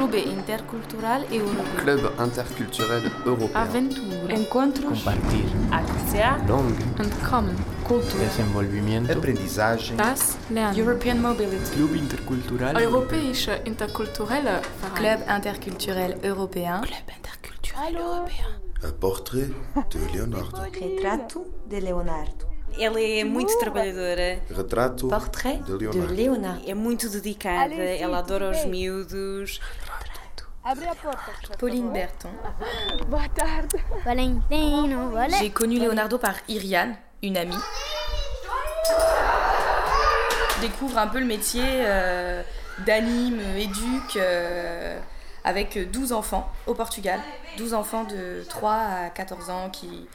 Club Intercultural Europeo. Club interculturel européen. Aventura. Encontros. Compartir. Acția. Langue. Entkommen. Cultura. Desenvolvimiento. Aprendizagem. Das Lernen. European Mobility. Club intercultural. Europäische interkulturelle Verein. Club interculturel européen. Club interculturel européen. A portrait de Leonardo. Retrato de Leonardo. Ela é muito trabalhadora, Retrato Portrait de de Leonardo. Leonardo. é muito dedicada, ela adora os miúdos. Pauline Berton. Valentino, voilà. J'ai connu Leonardo par Iriane, une amie. Je découvre un peu le métier euh, d'anime, éduque, euh, avec 12 enfants au Portugal. 12 enfants de 3 à 14 ans qui,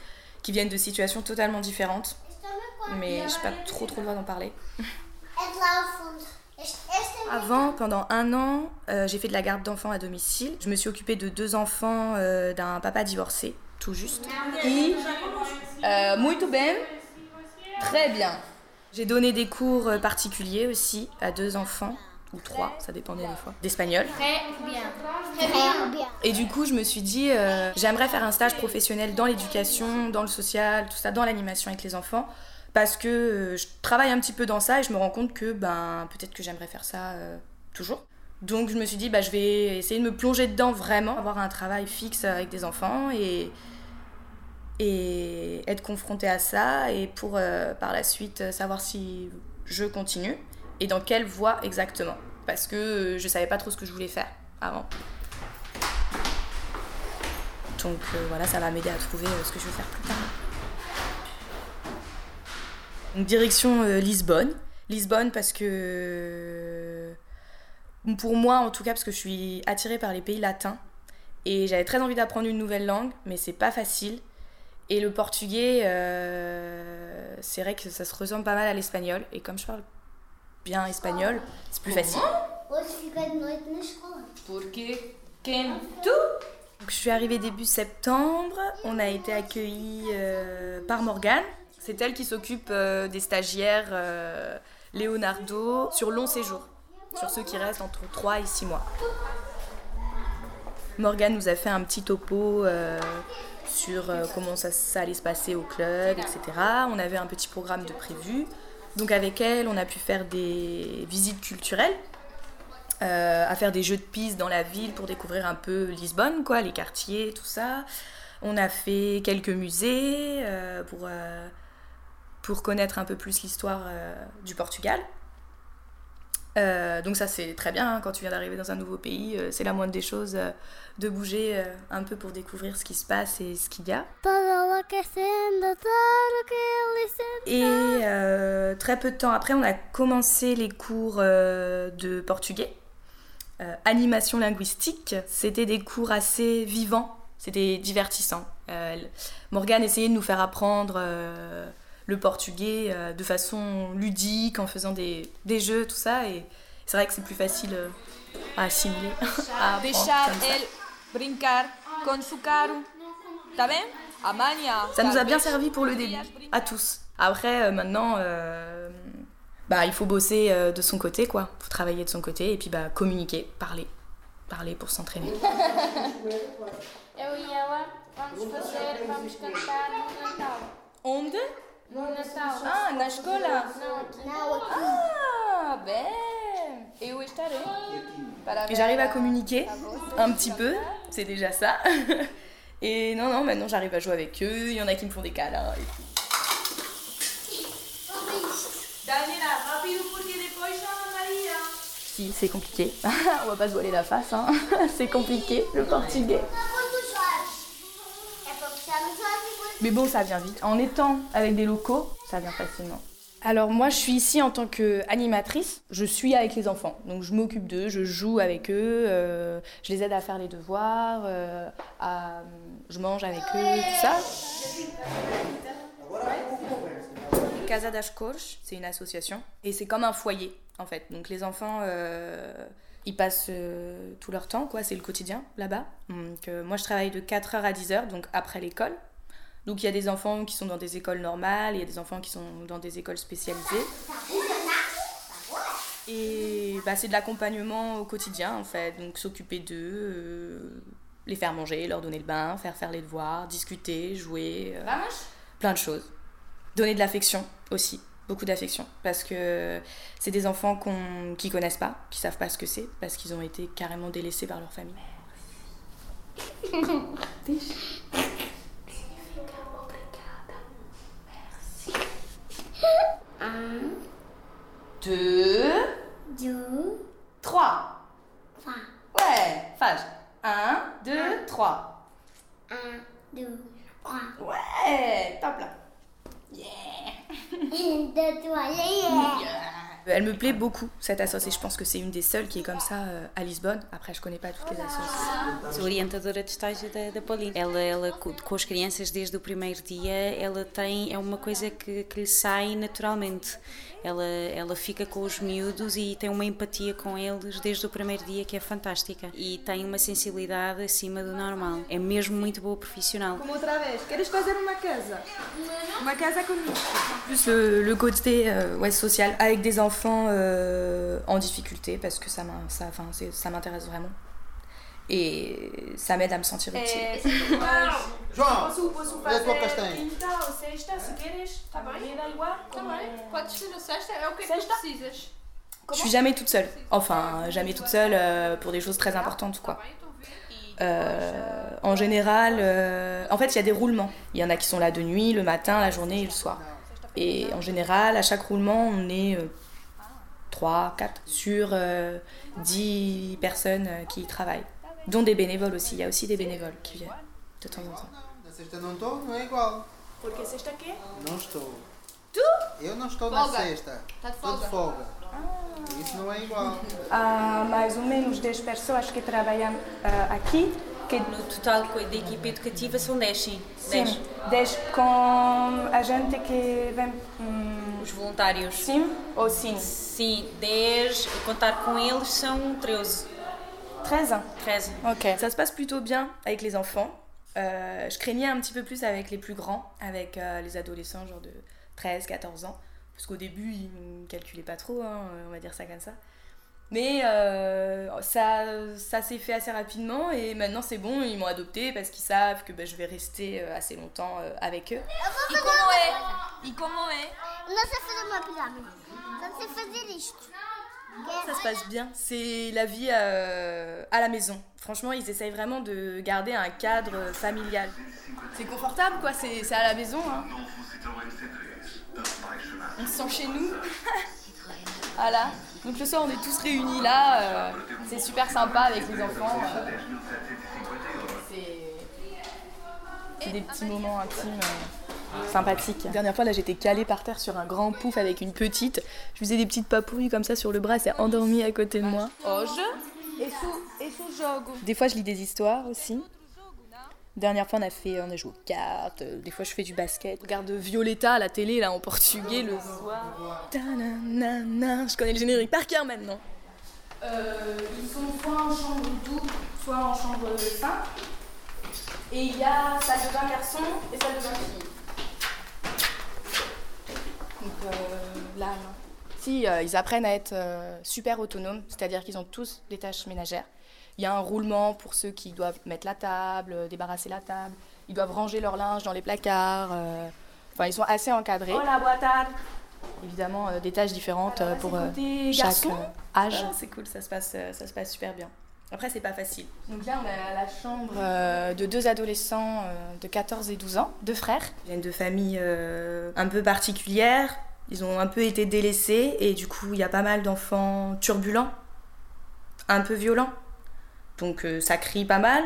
qui viennent de situations totalement différentes. Mais je n'ai pas trop trop le droit d'en parler. Avant, pendant un an, euh, j'ai fait de la garde d'enfants à domicile. Je me suis occupée de deux enfants euh, d'un papa divorcé, tout juste. Et, euh, muito bem, très bien. J'ai donné des cours euh, particuliers aussi à deux enfants, ou trois, ça dépendait des fois, d'espagnol. Très bien. Très bien. Et du coup, je me suis dit, euh, j'aimerais faire un stage professionnel dans l'éducation, dans le social, tout ça, dans l'animation avec les enfants, parce que euh, je travaille un petit peu dans ça et je me rends compte que ben peut-être que j'aimerais faire ça euh, toujours. Donc je me suis dit, bah, je vais essayer de me plonger dedans vraiment, avoir un travail fixe avec des enfants et, et être confrontée à ça et pour euh, par la suite savoir si je continue et dans quelle voie exactement. Parce que je savais pas trop ce que je voulais faire avant. Donc voilà, ça va m'aider à trouver ce que je veux faire plus tard. Donc direction euh, Lisbonne. Lisbonne parce que pour moi en tout cas parce que je suis attirée par les pays latins et j'avais très envie d'apprendre une nouvelle langue mais c'est pas facile et le portugais euh, c'est vrai que ça se ressemble pas mal à l'espagnol et comme je parle bien espagnol c'est plus facile. Donc, je suis arrivée début septembre. On a été accueillis euh, par Morgane. C'est elle qui s'occupe euh, des stagiaires euh, Leonardo sur long séjour, sur ceux qui restent entre 3 et 6 mois. Morgane nous a fait un petit topo euh, sur comment ça, allait se passer au club, etc. On avait un petit programme de prévu. Donc avec elle, on a pu faire des visites culturelles à faire des jeux de piste dans la ville pour découvrir un peu Lisbonne, quoi, les quartiers, tout ça. On a fait quelques musées pour, pour connaître un peu plus l'histoire euh, du Portugal. Euh, donc ça c'est très bien hein, quand tu viens d'arriver dans un nouveau pays, euh, c'est la moindre des choses de bouger un peu pour découvrir ce qui se passe et ce qu'il y a. Et très peu de temps après, on a commencé les cours de portugais. Animation linguistique, c'était des cours assez vivants, c'était divertissant. Morgane essayait de nous faire apprendre le portugais euh, de façon ludique, en faisant des, des jeux, tout ça. Et c'est vrai que c'est plus facile euh, à assimiler. à Deixar ça. brincar su nous a bien servi pour le début, à tous. Après, euh, maintenant, euh, bah, il faut bosser euh, de son côté, quoi. faut travailler de son côté et puis bah, communiquer, parler. Parler pour s'entraîner. E. Onde? Ah, na escola. Ah, ben Eu estarei. Et j'arrive à communiquer un petit peu, c'est déjà ça. Et non, non, maintenant j'arrive à jouer avec eux, il y en a qui me font des câlins. Et tout. Chama Maria. Si, c'est compliqué. On va pas se voiler la face, hein. c'est compliqué le portugais. Mais bon, ça vient vite. En étant avec des locaux, ça vient facilement. Alors moi, je suis ici en tant qu'animatrice. Je suis avec les enfants. Donc je m'occupe d'eux, je joue avec eux, euh, je les aide à faire les devoirs, euh, à- je mange avec eux, tout ça. Casa das c'est une association. Et c'est comme un foyer, en fait. Donc les enfants, euh, ils passent euh, tout leur temps, quoi. C'est le quotidien, là-bas. Donc euh, moi, je travaille de 4h à 10h, donc après l'école. Donc il y a des enfants qui sont dans des écoles normales, il y a des enfants qui sont dans des écoles spécialisées. Et bah, c'est de l'accompagnement au quotidien en fait, donc s'occuper d'eux, euh, les faire manger, leur donner le bain, faire faire les devoirs, discuter, jouer, euh, plein de choses. Donner de l'affection aussi, beaucoup d'affection, parce que c'est des enfants qu'on, qui connaissent pas, qui savent pas ce que c'est, parce qu'ils ont été carrément délaissés par leur famille. Deux, Deux, trois. trois. Ouais, phage. Un, deux, trois. Un, deux, trois. Ouais, top là. Deux, trois, yeah, yeah. Elle me plaît beaucoup cette association. Je pense que c'est une des seules qui est comme ça euh, à Lisbonne. Après, je connais pas toutes les associations. Sou orientadora de estágio da, da Pauline. Ela, ela co- com as crianças desde o primeiro dia, ela tem é uma coisa que, que lhe sai naturalmente. Ela, ela fica com os miúdos e tem uma empatia com eles desde o primeiro dia que é fantástica. E tem uma sensibilidade acima do normal. É mesmo muito boa profissional. Como outra vez, queres fazer uma casa? Uma casa comigo. Plus le, le côté euh, ouais, social avec des enfants euh, en difficulté parce que ça m'intéresse vraiment. Et ça m'aide à me sentir utile. É, João, posso, posso olha a tua fazer castanha. quinta ou sexta, se queres? Tá bem? Me dá igual. Tá como- bem, podes ser a sexta, é o que é que tu Sexta? precisas? Je suis jamais toute seule. Enfin, jamais toute seule euh, pour des choses très importantes, quoi. Euh, en général, euh, en fait, il y a des roulements. Il y en a qui sont là de nuit, le matin, la journée et le soir. Et en général, à chaque roulement, on est 3, 4 sur euh, 10 personnes euh, qui y travaillent. Dont des bénévoles aussi. Il y a aussi des bénévoles qui viennent de temps en temps. Na sexta não estou, não é igual. Porque sexta quê? Não estou. Tu? Eu não estou na sexta. Tá de folga. folga. Isso não é igual. Há mais ou menos 10 pessoas que trabalham ah, aqui. Que, No total da equipa educativa são 10, sim. sim, 10. 10 com a gente que vem. hum, Os voluntários. sim ou sim? Sim, 10. E contar com eles são 13. 13 13. Ok. Ça se passe plutôt bien avec les enfants. Euh, je craignais un petit peu plus avec les plus grands, avec euh, les adolescents, genre de 13, 14 ans. Parce qu'au début, ils ne calculaient pas trop, hein, on va dire ça comme ça. Mais euh, ça, ça s'est fait assez rapidement et maintenant c'est bon, ils m'ont adopté parce qu'ils savent que bah, je vais rester assez longtemps avec eux. E como é? E como é? Não sei fazer uma pirâmide. Só sei fazer isto. Ça se passe bien. C'est la vie euh, à la maison. Franchement, ils essayent vraiment de garder un cadre familial. C'est confortable, quoi. C'est à la maison. hein. On se sent chez nous. voilà. Donc le soir, on est tous réunis là. euh, c'est super sympa avec les enfants. euh. C'est- C'est des petits moments intimes. euh, sympathiques. La dernière fois, là, j'étais calée par terre sur un grand pouf avec une petite. Je faisais des petites papouilles comme ça sur le bras, elle s'est endormie à côté de moi. Des fois, je lis des histoires aussi. Dernière fois, on a fait, on a joué aux cartes. Des fois, je fais du basket. Je regarde Violetta à la télé, là, en portugais, le soir. Je connais le générique par cœur maintenant. Euh, ils sont soit en chambre double, soit en chambre simple. Et il y a salle de bain garçon et salle de bain fille. Donc euh, là, non. Si, euh, ils apprennent à être euh, super autonomes, c'est-à-dire qu'ils ont tous des tâches ménagères. Il y a un roulement pour ceux qui doivent mettre la table, débarrasser la table. Ils doivent ranger leur linge dans les placards. Enfin, ils sont assez encadrés. Évidemment, des tâches différentes pour chaque garçon. âge. c'est cool, ça se, passe, ça se passe super bien. Après, c'est pas facile. Donc là, on a la chambre euh, de deux adolescents euh, de 14 et 12 ans, deux frères. Ils viennent de familles euh, un peu particulières. Ils ont un peu été délaissés et du coup, il y a pas mal d'enfants turbulents, un peu violents. Donc euh, ça crie pas mal.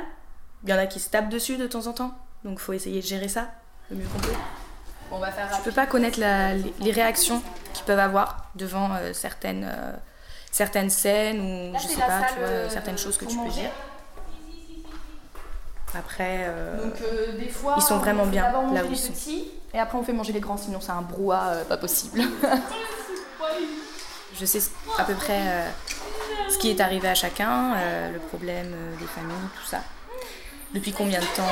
Il y en a qui se tapent dessus de temps en temps. Donc faut essayer de gérer ça le mieux qu'on peut. On va faire Je peux pas connaître la- les, les réactions qu'ils peuvent avoir devant euh, certaines, euh, certaines scènes ou je sais pas, tu vois, euh, certaines choses que tu peux dire. Après, euh, Donc euh, des fois, ils sont vraiment bien là où ils sont. Et après, on fait manger les grands, sinon c'est un brouhaha euh, pas possible. je sais à peu près ce qui est arrivé à chacun, le problème des familles, tout ça. Depuis combien de temps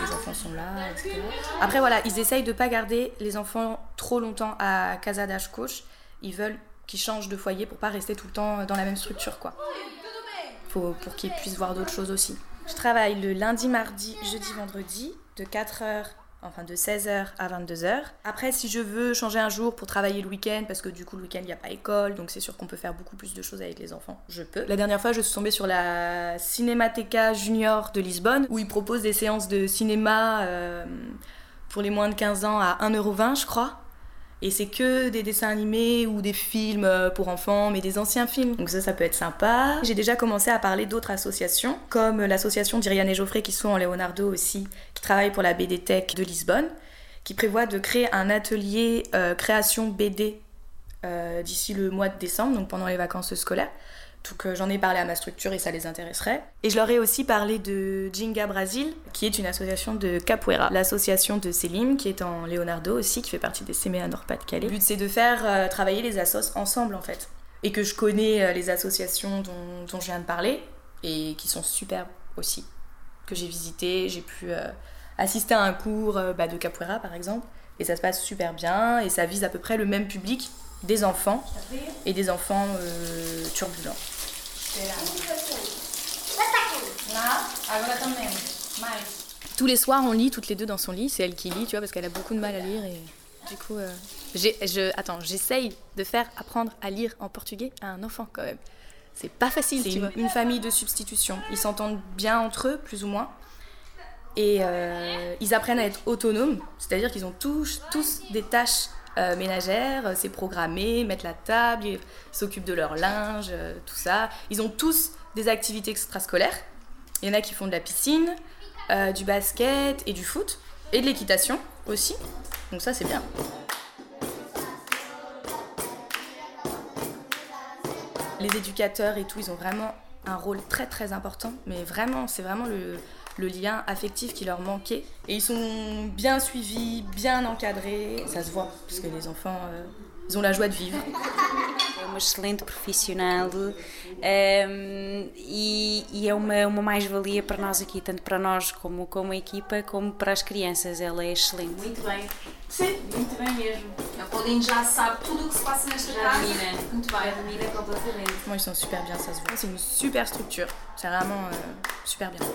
les enfants sont là, etc. Après, voilà, ils essayent de pas garder les enfants trop longtemps à Casa das Coches. Ils veulent qu'ils changent de foyer pour pas rester tout le temps dans la même structure, quoi. Pour qu'ils puissent voir d'autres choses aussi. Je travaille le lundi, mardi, jeudi, vendredi, de 4h, enfin de 16h à 22h. Après, si je veux changer un jour pour travailler le week-end, parce que du coup, le week-end, il n'y a pas école, donc c'est sûr qu'on peut faire beaucoup plus de choses avec les enfants, je peux. La dernière fois, je suis tombée sur la Cinemateca Junior de Lisbonne, où ils proposent des séances de cinéma euh, pour les moins de 15 ans à 1,20€, je crois. Et c'est que des dessins animés ou des films euh, pour enfants, mais des anciens films. Donc ça, ça peut être sympa. J'ai déjà commencé à parler d'autres associations, comme l'association d'Iriane et Geoffrey qui sont en Leonardo aussi, qui travaille pour la BD Tech de Lisbonne, qui prévoit de créer un atelier euh, création BD euh, d'ici le mois de décembre, donc pendant les vacances scolaires. Donc euh, j'en ai parlé à ma structure et ça les intéresserait. Et je leur ai aussi parlé de Jinga Brasil, qui est une association de capoeira. L'association de Selim, qui est en Leonardo aussi, qui fait partie des CMA Nord-Pas-de-Calais. Le but c'est de faire euh, travailler les assos ensemble en fait. Et que je connais euh, les associations dont, dont, je viens de parler, et qui sont superbes aussi. Que j'ai visité, j'ai pu assister à un cours bah, de capoeira par exemple. Et ça se passe super bien, et ça vise à peu près le même public des enfants et des enfants euh, turbulents. Tous les soirs, on lit toutes les deux dans son lit. C'est elle qui lit, tu vois, parce qu'elle a beaucoup de mal à lire. Et du coup, euh, je, attends, j'essaye de faire apprendre à lire en portugais à un enfant quand même. C'est pas facile. C'est une, une, famille de substitution. Ils s'entendent bien entre eux, plus ou moins. Et euh, ils apprennent à être autonomes, c'est-à-dire qu'ils ont tous, tous des tâches euh, ménagères, c'est programmé, mettre la table, s'occupent de leur linge, euh, tout ça. Ils ont tous des activités extrascolaires. Il y en a qui font de la piscine, euh, du basket et du foot, et de l'équitation aussi. Donc ça c'est bien. Les éducateurs et tout, ils ont vraiment un rôle très très important, mais vraiment, c'est vraiment le, le lien affectif qui leur manquait. Et ils sont bien suivis, bien encadrés, ça se voit, parce que les enfants, euh, ils ont la joie de vivre. Uma excelente profissional um, e, e, é uma, uma mais-valia para nós aqui, tanto para nós como, como a equipa, como para as crianças. Ela é excelente. Muito bem. Sim, muito bem mesmo. A Pauline já sabe tudo o que se passa nesta já casa. Domina. Muito bem. Domina completamente. Moi, ils sont super bien, ça se voit. C'est une super structure. C'est vraiment euh, super bien.